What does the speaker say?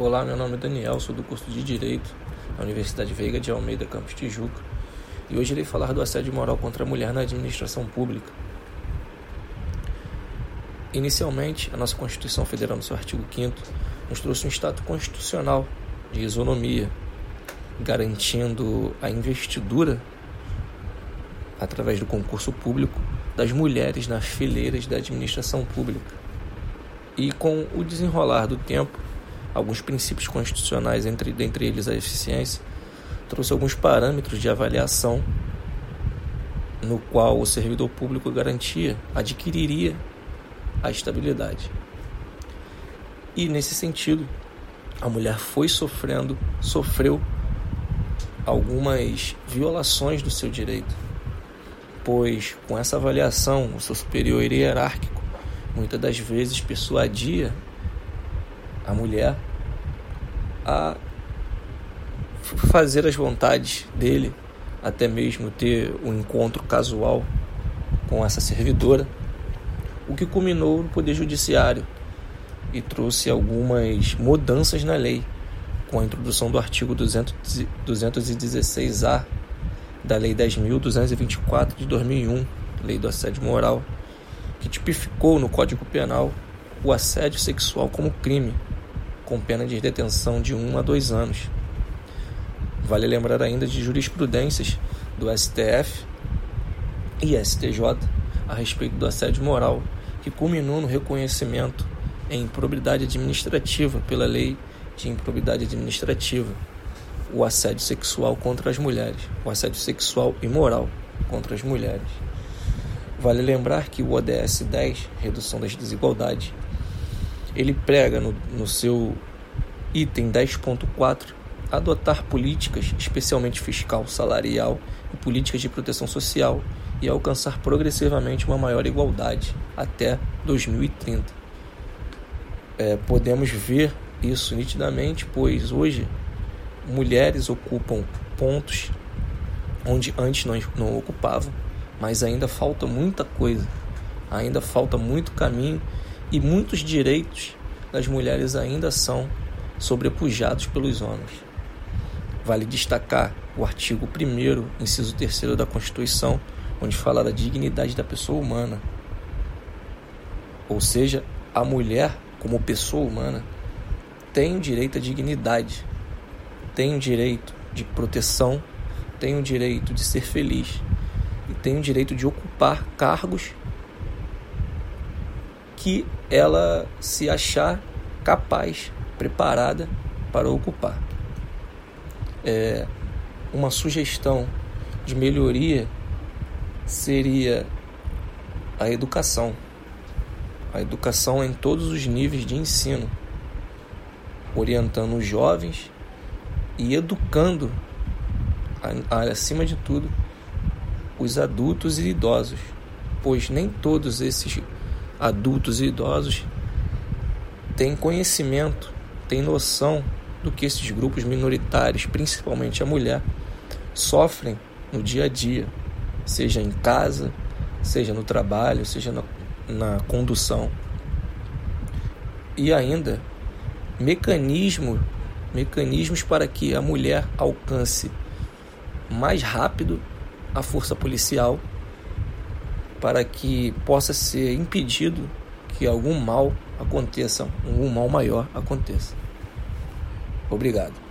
Olá, meu nome é Daniel, sou do curso de Direito da Universidade Veiga de Almeida, Campus Tijuca, e hoje irei falar do assédio moral contra a mulher na administração pública. Inicialmente, a nossa Constituição Federal, no seu artigo 5 nos trouxe um status constitucional de isonomia, garantindo a investidura através do concurso público das mulheres nas fileiras da administração pública. E com o desenrolar do tempo, alguns princípios constitucionais, entre, dentre eles a eficiência, trouxe alguns parâmetros de avaliação no qual o servidor público garantia, adquiriria a estabilidade. E nesse sentido, a mulher foi sofrendo, sofreu algumas violações do seu direito, pois com essa avaliação, o seu superior hierárquico muitas das vezes persuadia a mulher a fazer as vontades dele, até mesmo ter um encontro casual com essa servidora, o que culminou no Poder Judiciário e trouxe algumas mudanças na lei, com a introdução do artigo 216-A da Lei 10.224 de 2001, Lei do Assédio Moral, que tipificou no Código Penal o assédio sexual como crime com pena de detenção de 1 a 2 anos. Vale lembrar ainda de jurisprudências do STF e STJ a respeito do assédio moral, que culminou no reconhecimento em improbidade administrativa pela Lei de Improbidade Administrativa, o assédio sexual contra as mulheres, o assédio sexual e moral contra as mulheres. Vale lembrar que o ODS 10, Redução das Desigualdades, ele prega no, no seu item 10.4 adotar políticas, especialmente fiscal, salarial e políticas de proteção social e alcançar progressivamente uma maior igualdade até 2030. É, podemos ver isso nitidamente, pois hoje mulheres ocupam pontos onde antes nós não ocupavam, mas ainda falta muita coisa, ainda falta muito caminho e muitos direitos das mulheres ainda são sobrepujados pelos homens. Vale destacar o artigo 1, inciso 3 da Constituição, onde fala da dignidade da pessoa humana. Ou seja, a mulher, como pessoa humana, tem o direito à dignidade, tem o direito de proteção, tem o direito de ser feliz e tem o direito de ocupar cargos que ela se achar capaz, preparada para ocupar. É, uma sugestão de melhoria seria a educação. A educação em todos os níveis de ensino, orientando os jovens e educando, acima de tudo, os adultos e idosos, pois nem todos esses adultos e idosos têm conhecimento, têm noção do que esses grupos minoritários, principalmente a mulher, sofrem no dia a dia, seja em casa, seja no trabalho, seja na, na condução. E ainda mecanismo, mecanismos para que a mulher alcance mais rápido a força policial para que possa ser impedido que algum mal aconteça, algum mal maior aconteça. Obrigado.